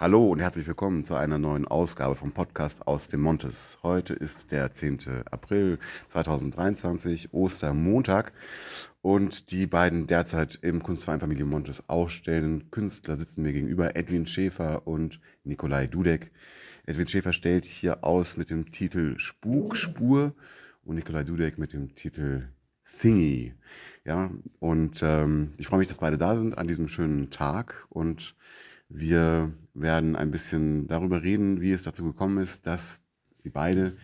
Hallo und herzlich willkommen zu einer neuen Ausgabe vom Podcast aus dem Montes. Heute ist der 10. April 2023, Ostermontag. Und die beiden derzeit im Kunstverein Familie Montes ausstellenden Künstler sitzen mir gegenüber, Edwin Schäfer und Nikolai Dudek. Edwin Schäfer stellt hier aus mit dem Titel Spukspur und Nikolai Dudek mit dem Titel Thingy. Ja, und ähm, ich freue mich, dass beide da sind an diesem schönen Tag und wir werden ein bisschen darüber reden, wie es dazu gekommen ist, dass sie beide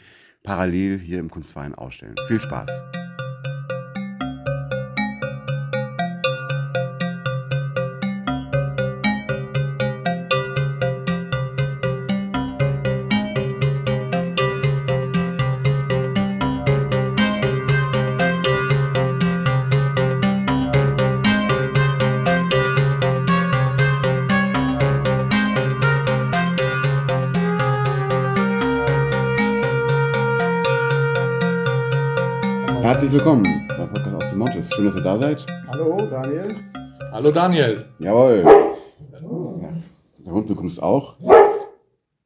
parallel hier im Kunstverein ausstellen. Viel Spaß! Herzlich willkommen beim Podcast aus dem Montes. Schön, dass ihr da seid. Hallo, Daniel. Hallo Daniel. Jawohl. Ja, der Hund begrüßt auch.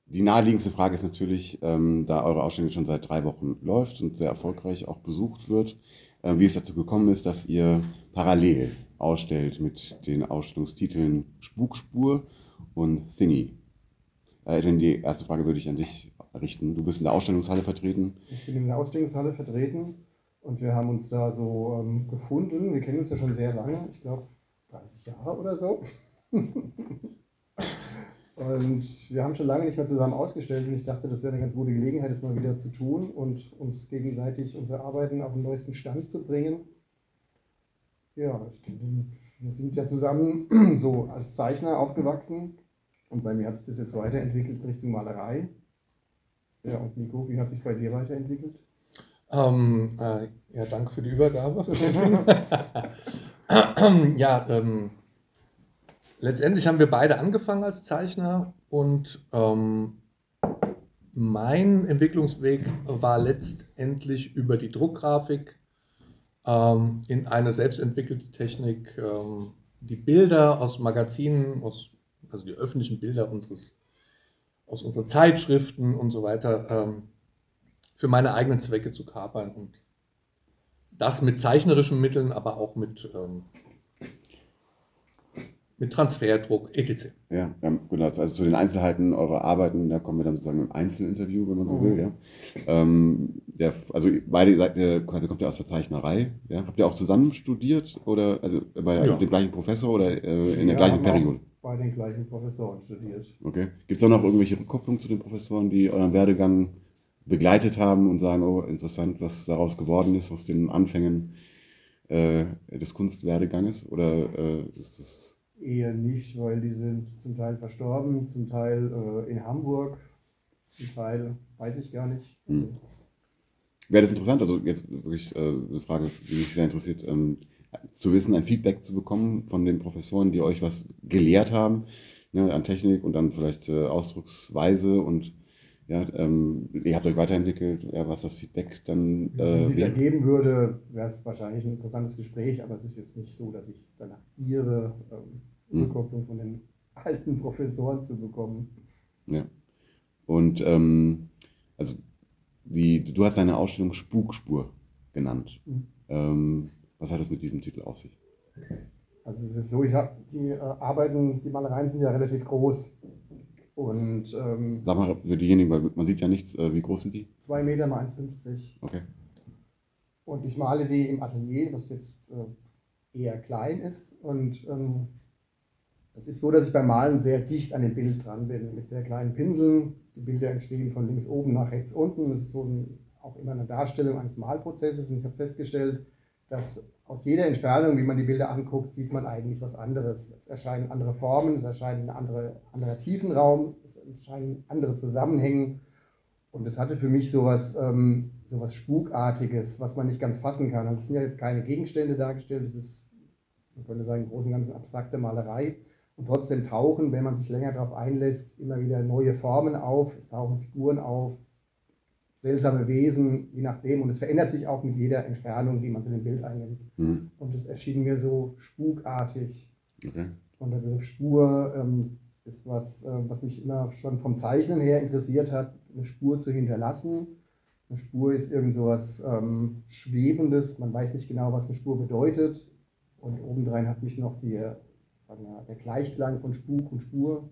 Die naheliegendste Frage ist natürlich, ähm, da eure Ausstellung schon seit drei Wochen läuft und sehr erfolgreich auch besucht wird, äh, wie es dazu gekommen ist, dass ihr parallel ausstellt mit den Ausstellungstiteln Spukspur und Thingy. Äh, Edwin, die erste Frage würde ich an dich richten. Du bist in der Ausstellungshalle vertreten. Ich bin in der Ausstellungshalle vertreten und wir haben uns da so ähm, gefunden. Wir kennen uns ja schon sehr lange, ich glaube 30 Jahre oder so. und wir haben schon lange nicht mehr zusammen ausgestellt und ich dachte, das wäre eine ganz gute Gelegenheit, das mal wieder zu tun und uns gegenseitig unsere Arbeiten auf den neuesten Stand zu bringen. Ja, wir sind ja zusammen so als Zeichner aufgewachsen und bei mir hat sich das jetzt weiterentwickelt Richtung Malerei. Ja, und Nico, wie hat sich bei dir weiterentwickelt? Ähm, äh, ja, danke für die Übergabe. ja, ähm, letztendlich haben wir beide angefangen als Zeichner und ähm, mein Entwicklungsweg war letztendlich über die Druckgrafik ähm, in eine selbstentwickelte Technik, ähm, die Bilder aus Magazinen, aus, also die öffentlichen Bilder unseres, aus unseren Zeitschriften und so weiter ähm, für meine eigenen Zwecke zu kapern und das mit zeichnerischen Mitteln, aber auch mit, ähm, mit Transferdruck, etc. Ja, ja, genau. Also zu den Einzelheiten eurer Arbeiten, da kommen wir dann sozusagen im Einzelinterview, wenn man so mhm. will. Ja. Ähm, der, also beide seid ihr, quasi kommt ihr aus der Zeichnerei. Ja. Habt ihr auch zusammen studiert oder also bei ja. dem gleichen Professor oder äh, in der ja, gleichen Periode? Bei den gleichen Professoren studiert. Okay. Gibt es auch noch irgendwelche Rückkopplungen zu den Professoren, die euren Werdegang begleitet haben und sagen, oh, interessant, was daraus geworden ist aus den Anfängen äh, des Kunstwerdeganges? Oder äh, ist das. Eher nicht, weil die sind zum Teil verstorben, zum Teil äh, in Hamburg, zum Teil weiß ich gar nicht. Hm. Wäre das interessant, also jetzt wirklich äh, eine Frage, die mich sehr interessiert, ähm, zu wissen, ein Feedback zu bekommen von den Professoren, die euch was gelehrt haben ne, an Technik und dann vielleicht äh, Ausdrucksweise und ja, ähm, ihr habt euch weiterentwickelt, ja, was das Feedback dann. Äh, Wenn es sich ergeben würde, wäre es wahrscheinlich ein interessantes Gespräch, aber es ist jetzt nicht so, dass ich danach ihre ähm, hm. Rückkopplung von den alten Professoren zu bekommen. Ja. Und ähm, also wie, du hast deine Ausstellung Spukspur genannt. Mhm. Ähm, was hat es mit diesem Titel auf sich? Also es ist so, ich habe die äh, Arbeiten, die Malereien sind ja relativ groß. Und, ähm, Sag mal für diejenigen, weil man sieht ja nichts, äh, wie groß sind die? 2 Meter mal 1,50. Okay. Und ich male die im Atelier, was jetzt äh, eher klein ist. Und ähm, es ist so, dass ich beim Malen sehr dicht an dem Bild dran bin, mit sehr kleinen Pinseln. Die Bilder entstehen von links oben nach rechts unten. Das ist so ein, auch immer eine Darstellung eines Malprozesses. Und ich habe festgestellt, dass aus jeder Entfernung, wie man die Bilder anguckt, sieht man eigentlich was anderes. Es erscheinen andere Formen, es erscheint ein andere, anderer Tiefenraum, es erscheinen andere Zusammenhänge. Und es hatte für mich sowas, ähm, sowas Spukartiges, was man nicht ganz fassen kann. Also es sind ja jetzt keine Gegenstände dargestellt, es ist, man könnte sagen, im Großen und Ganzen abstrakte Malerei. Und trotzdem tauchen, wenn man sich länger darauf einlässt, immer wieder neue Formen auf, es tauchen Figuren auf, seltsame Wesen, je nachdem. Und es verändert sich auch mit jeder Entfernung, die man zu dem Bild einnimmt. Mhm. Und es erschien mir so spukartig. Okay. Und der Begriff Spur ähm, ist was, äh, was mich immer schon vom Zeichnen her interessiert hat, eine Spur zu hinterlassen. Eine Spur ist irgend so was ähm, Schwebendes, man weiß nicht genau, was eine Spur bedeutet. Und obendrein hat mich noch die, wir, der Gleichklang von Spuk und Spur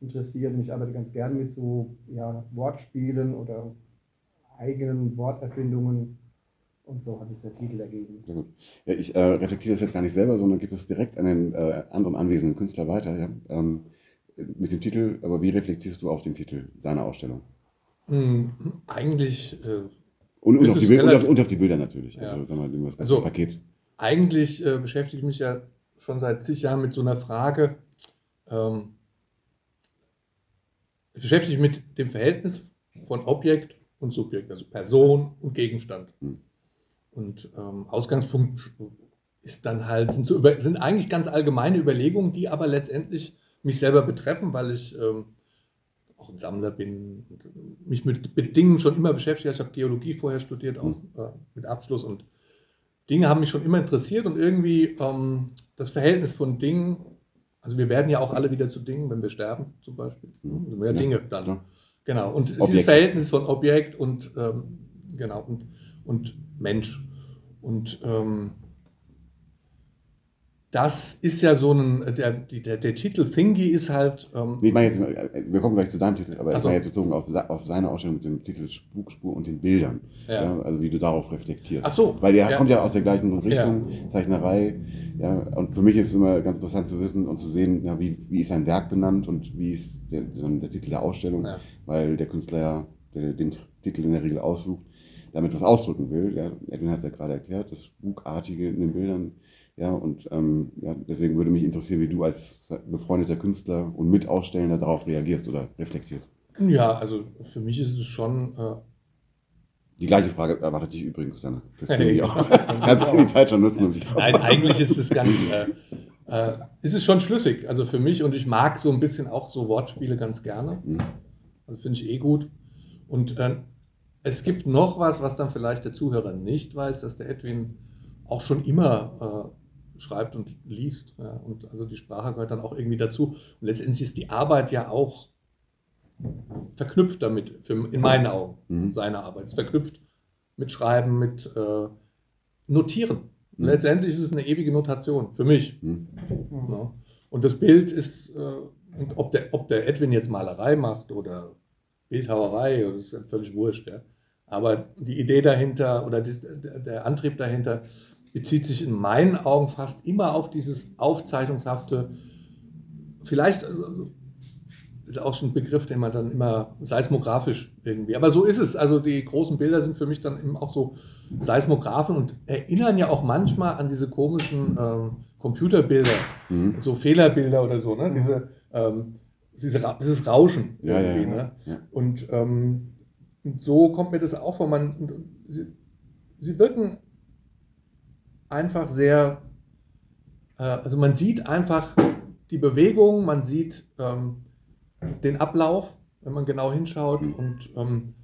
interessiert. Und ich arbeite ganz gerne mit so ja, Wortspielen oder eigenen Worterfindungen. Und so hat sich der Titel ergeben. Sehr gut. Ja, ich äh, reflektiere das jetzt gar nicht selber, sondern gebe es direkt an den äh, anderen anwesenden Künstler weiter. Ja? Ähm, mit dem Titel, aber wie reflektierst du auf den Titel seiner Ausstellung? Hm, eigentlich. Äh, und, und, auf die, und, auf, und, auf die, Bilder natürlich. Ja. Also, sagen wir, das ganze also, Paket. Eigentlich äh, beschäftige ich mich ja schon seit zig Jahren mit so einer Frage. Ähm, ich beschäftige mich mit dem Verhältnis von Objekt und Subjekt, also Person und Gegenstand. Hm. Und ähm, Ausgangspunkt ist dann halt, sind, so über, sind eigentlich ganz allgemeine Überlegungen, die aber letztendlich mich selber betreffen, weil ich ähm, auch ein Sammler bin und mich mit, mit Dingen schon immer beschäftigt. Ich habe Geologie vorher studiert, auch hm. äh, mit Abschluss und Dinge haben mich schon immer interessiert und irgendwie ähm, das Verhältnis von Dingen, also wir werden ja auch alle wieder zu Dingen, wenn wir sterben zum Beispiel. Hm. Mehr ja, Dinge dann. Klar. Genau. Und Objekt. dieses Verhältnis von Objekt und ähm, genau und, und Mensch. Und ähm, das ist ja so ein, der, der, der Titel Thingy ist halt. Ähm, ich meine jetzt, wir kommen gleich zu deinem Titel, aber also, ich meine jetzt bezogen auf, auf seine Ausstellung mit dem Titel Spukspur und den Bildern. Ja. ja also wie du darauf reflektierst. Ach so. Weil der ja. kommt ja aus der gleichen Richtung, ja. Zeichnerei. Ja, und für mich ist es immer ganz interessant zu wissen und zu sehen, ja, wie, wie ist sein Werk benannt und wie ist der, der Titel der Ausstellung, weil der Künstler ja der, den Titel in der Regel aussucht, damit was ausdrücken will. Ja, Edwin hat es ja gerade erklärt, das Spukartige in den Bildern ja, und ähm, ja, deswegen würde mich interessieren, wie du als befreundeter Künstler und Mitausstellender darauf reagierst oder reflektierst. Ja, also für mich ist es schon. Äh die gleiche Frage erwartet dich übrigens dann fürs hey. auch. Kannst du die Zeit schon nutzen? Um Nein, eigentlich ist es ganz. Äh, äh, ist es schon schlüssig, also für mich und ich mag so ein bisschen auch so Wortspiele ganz gerne. Mhm. Also finde ich eh gut. Und äh, es gibt noch was, was dann vielleicht der Zuhörer nicht weiß, dass der Edwin auch schon immer äh, schreibt und liest. Ja, und also die Sprache gehört dann auch irgendwie dazu. Und letztendlich ist die Arbeit ja auch verknüpft damit, für, in meinen Augen, mhm. seine Arbeit. Ist verknüpft mit Schreiben, mit äh, Notieren. Mhm. Letztendlich ist es eine ewige Notation für mich. Mhm. Ja. Und das Bild ist, äh, und ob der, ob der Edwin jetzt Malerei macht oder Bildhauerei, das ist ja völlig wurscht. Ja. Aber die Idee dahinter oder die, der Antrieb dahinter bezieht sich in meinen Augen fast immer auf dieses aufzeichnungshafte, vielleicht also, ist auch schon ein Begriff, den man dann immer seismografisch irgendwie, aber so ist es. Also die großen Bilder sind für mich dann eben auch so Seismographen und erinnern ja auch manchmal an diese komischen ähm, Computerbilder, mhm. so Fehlerbilder oder so, ne? diese, ähm, diese, dieses Rauschen ja, irgendwie. Ja, ja, ne? Und, ähm, so kommt mir das auch vor. Man, sie, sie wirken einfach sehr, äh, also man sieht einfach die Bewegung, man sieht ähm, den Ablauf, wenn man genau hinschaut und, ähm,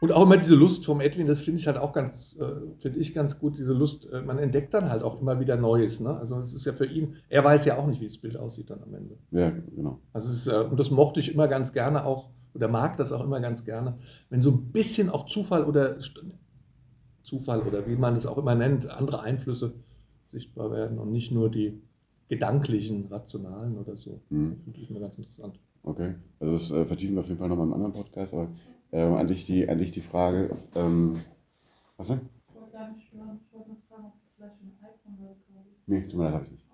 und auch immer diese Lust vom Edwin, das finde ich halt auch ganz, äh, finde ich ganz gut, diese Lust, äh, man entdeckt dann halt auch immer wieder Neues, ne? also es ist ja für ihn, er weiß ja auch nicht, wie das Bild aussieht dann am Ende. Ja, genau. Also ist, äh, und das mochte ich immer ganz gerne auch, oder mag das auch immer ganz gerne, wenn so ein bisschen auch Zufall oder Zufall oder wie man das auch immer nennt, andere Einflüsse sichtbar werden und nicht nur die gedanklichen, rationalen oder so. Mhm. Das finde ich immer ganz interessant. Okay, also das äh, vertiefen wir auf jeden Fall nochmal im anderen Podcast, aber ähm, an, dich die, an dich die Frage, ähm, was denn? Ich wollte gar nicht stören, ich wollte nur fragen, ob du vielleicht ein iPhone oder Nee, tut mir leid, habe ich nicht.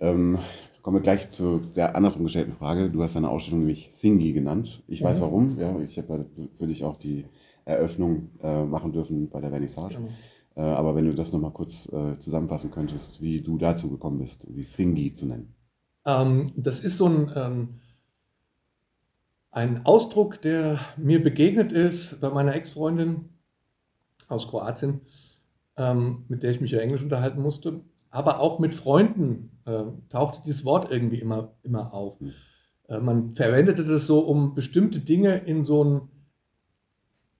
Ähm, kommen wir gleich zu der andersrum gestellten Frage. Du hast deine Ausstellung nämlich Thingy genannt. Ich weiß warum. Ja, ich habe für dich auch die Eröffnung äh, machen dürfen bei der Vernissage. Genau. Äh, aber wenn du das nochmal kurz äh, zusammenfassen könntest, wie du dazu gekommen bist, sie Thingy zu nennen. Ähm, das ist so ein, ähm, ein Ausdruck, der mir begegnet ist bei meiner Ex-Freundin aus Kroatien, ähm, mit der ich mich ja Englisch unterhalten musste. Aber auch mit Freunden äh, tauchte dieses Wort irgendwie immer, immer auf. Mhm. Man verwendete das so, um bestimmte Dinge in so einen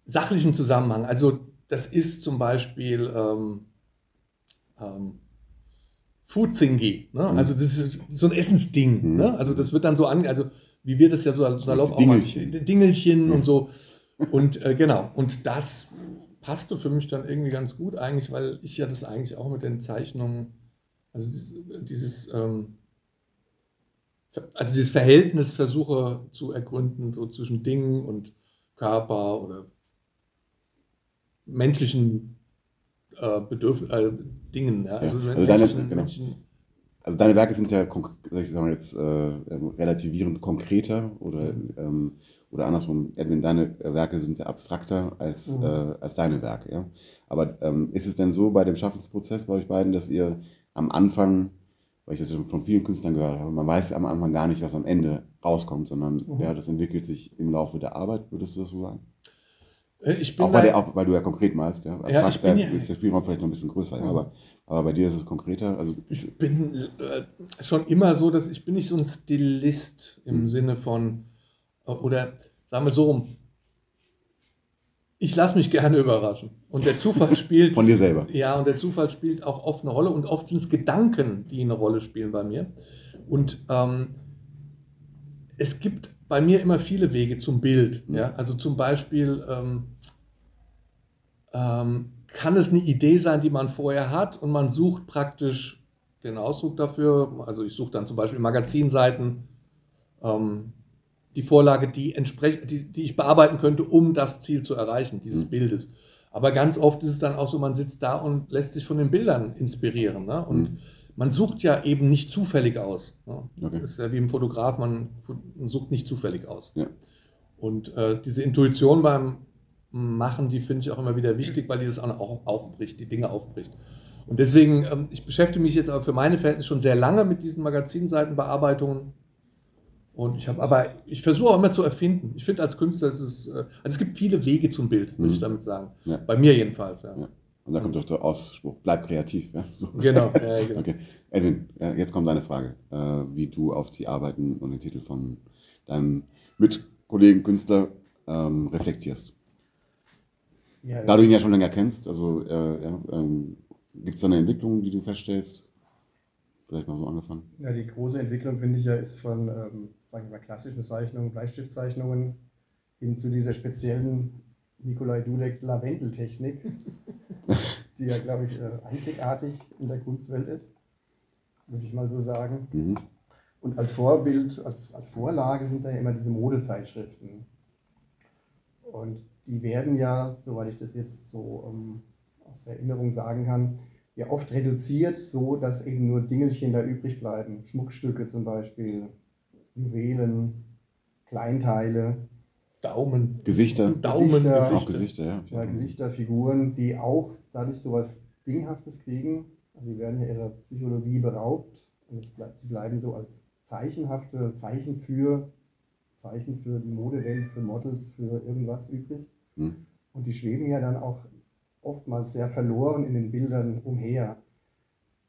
sachlichen Zusammenhang, also das ist zum Beispiel ähm, ähm, Food Thingy. Ne? Also das ist so ein Essensding. Mhm. Ne? Also das wird dann so an, also wie wir das ja so salopp Dingelchen. auch mal, Dingelchen und so. Und äh, genau, und das passte für mich dann irgendwie ganz gut eigentlich, weil ich ja das eigentlich auch mit den Zeichnungen, also dieses, dieses ähm, also dieses Verhältnis versuche zu ergründen, so zwischen Dingen und Körper oder menschlichen äh, Bedürf äh, Dingen. Ja? Also, Ja, also deine- menschlichen, genau. Also deine Werke sind ja, sag ich sagen jetzt, äh, relativierend konkreter oder, ähm, oder andersrum, Edwin, deine Werke sind ja abstrakter als, Mhm. äh, als deine Werke. Ja? Aber ähm, ist es denn so bei dem Schaffensprozess bei euch beiden, dass ihr am Anfang, weil ich das schon von vielen Künstlern gehört habe, man weiß am Anfang gar nicht, was am Ende rauskommt, sondern Mhm. ja, das entwickelt sich im Laufe der Arbeit, würdest du das so sagen? Äh, ich bin Auch, bei der, auch weil du ja konkret malst, ja. ich Abstrakt, bin da ja- ist der Spielraum vielleicht noch ein bisschen größer, ja, aber, aber bei dir ist es konkreter. Also, Ich bin äh, schon immer so, dass ich bin nicht so ein Stilist im Mhm. Sinne von, äh, oder sagen wir so rum, ich lasse mich gerne überraschen. Und der Zufall spielt. von dir selber. Ja, und der Zufall spielt auch oft eine Rolle und oft sind es Gedanken, die eine Rolle spielen bei mir. Und ähm, es gibt bei mir immer viele Wege zum Bild. Mhm. Ja? Also zum Beispiel ähm, ähm, kann es eine Idee sein, die man vorher hat und man sucht praktisch den Ausdruck dafür. Also ich suche dann zum Beispiel Magazinseiten, ähm, die Vorlage, die, die, die ich bearbeiten könnte, um das Ziel zu erreichen, dieses Mhm. Bildes. Aber ganz oft ist es dann auch so, man sitzt da und lässt sich von den Bildern inspirieren. Ne? Und Mhm. Man sucht ja eben nicht zufällig aus. Ne? Okay. Das ist ja wie im Fotograf, man, man sucht nicht zufällig aus. Ja. Und äh, diese Intuition beim Machen, die finde ich auch immer wieder wichtig, weil die das auch aufbricht, die Dinge aufbricht. Und deswegen, ähm, ich beschäftige mich jetzt aber für meine Verhältnisse schon sehr lange mit diesen Magazinseitenbearbeitungen. Und ich habe aber, ich versuche auch immer zu erfinden. Ich finde als Künstler ist es, äh, also es gibt viele Wege zum Bild, würde Mhm. ich damit sagen. Ja. Bei mir jedenfalls, ja. Ja. Und da kommt doch der Ausspruch, bleib kreativ. Ja? So. Genau, ja, genau. Okay. Edwin, jetzt kommt deine Frage, äh, wie du auf die Arbeiten und den Titel von deinem Mitkollegen Künstler ähm, reflektierst. Ja, Da du ihn ja schon länger kennst, also äh, ähm, gibt es da eine Entwicklung, die du feststellst? Vielleicht mal so angefangen. Ja, die große Entwicklung, finde ich ja, ist von, ähm, sagen wir mal, klassischen Zeichnungen, Bleistiftzeichnungen hin zu dieser speziellen Nikolai Dudek Lavendeltechnik, die ja, glaube ich, äh, einzigartig in der Kunstwelt ist, würde ich mal so sagen. Mhm. Und als Vorbild, als, als Vorlage sind da ja immer diese Modezeitschriften. Und die werden ja, soweit ich das jetzt so ähm, aus der Erinnerung sagen kann, ja oft reduziert, so dass eben nur Dingelchen da übrig bleiben. Schmuckstücke zum Beispiel, Juwelen, Kleinteile, Daumen. Gesichter, Daumen, Gesichter. Gesichter. auch Gesichter, ja. ja, Gesichter, Figuren, die auch dadurch so was Dinghaftes kriegen. Also sie werden ja ihrer Psychologie beraubt und es bleibt, sie bleiben so als zeichenhafte Zeichen für, Zeichen für die Modewelt, für Models, für irgendwas übrig. Mhm. Und die schweben ja dann auch oftmals sehr verloren in den Bildern umher.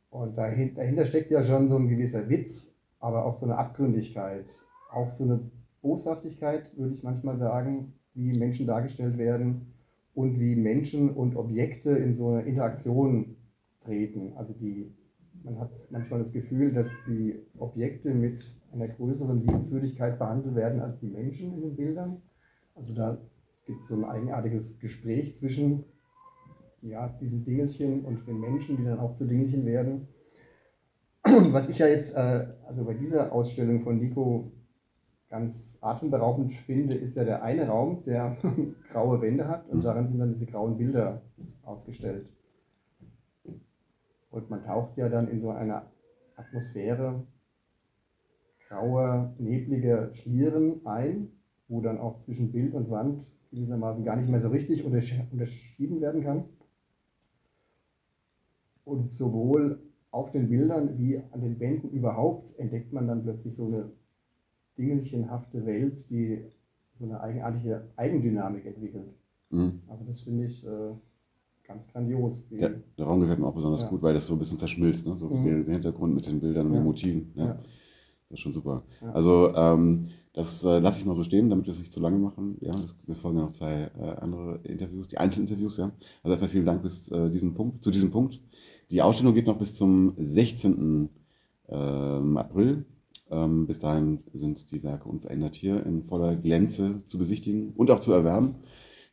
Und dahin- dahinter steckt ja schon so ein gewisser Witz, aber auch so eine Abgründigkeit, auch so eine Boshaftigkeit, würde ich manchmal sagen, wie Menschen dargestellt werden und wie Menschen und Objekte in so eine Interaktion treten. Also die, man hat manchmal das Gefühl, dass die Objekte mit einer größeren Liebenswürdigkeit behandelt werden als die Menschen in den Bildern. Also da gibt es so ein eigenartiges Gespräch zwischen ja, diesen Dingelchen und den Menschen, die dann auch zu Dingelchen werden. Was ich ja jetzt, äh, also bei dieser Ausstellung von Nico ganz atemberaubend finde, ist ja der eine Raum, der graue Wände hat und darin sind dann diese grauen Bilder ausgestellt. Und man taucht ja dann in so eine Atmosphäre grauer, nebliger Schlieren ein, wo dann auch zwischen Bild und Wand gewissermaßen gar nicht mehr so richtig untersch- unterschieden werden kann. Und sowohl auf den Bildern wie an den Wänden überhaupt entdeckt man dann plötzlich so eine dingelchenhafte Welt, die so eine eigenartige Eigendynamik entwickelt. Mhm. Also das finde ich äh, ganz grandios. Ja, der Raum gefällt mir auch besonders Ja. gut, weil das so ein bisschen verschmilzt, ne? so Mhm. der, der Hintergrund mit den Bildern und Ja. den Motiven. Ja. Das ist schon super. Also ähm, das äh, lasse ich mal so stehen, damit wir es nicht zu lange machen. Ja, es es folgen ja noch zwei äh, andere Interviews, die Einzelinterviews, ja. Also erstmal vielen Dank bis äh, diesem Punkt, zu diesem Punkt. Die Ausstellung geht noch bis zum 16. Ähm, April. Ähm, bis dahin sind die Werke unverändert hier in voller Glänze zu besichtigen und auch zu erwerben.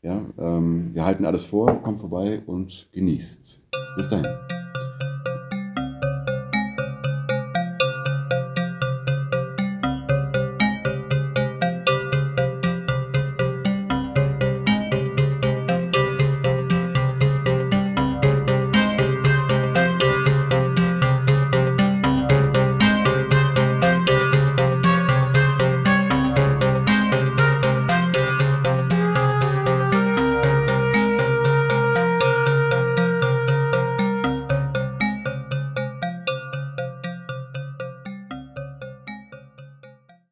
Ja, ähm, wir halten alles vor, kommt vorbei und genießt. Bis dahin.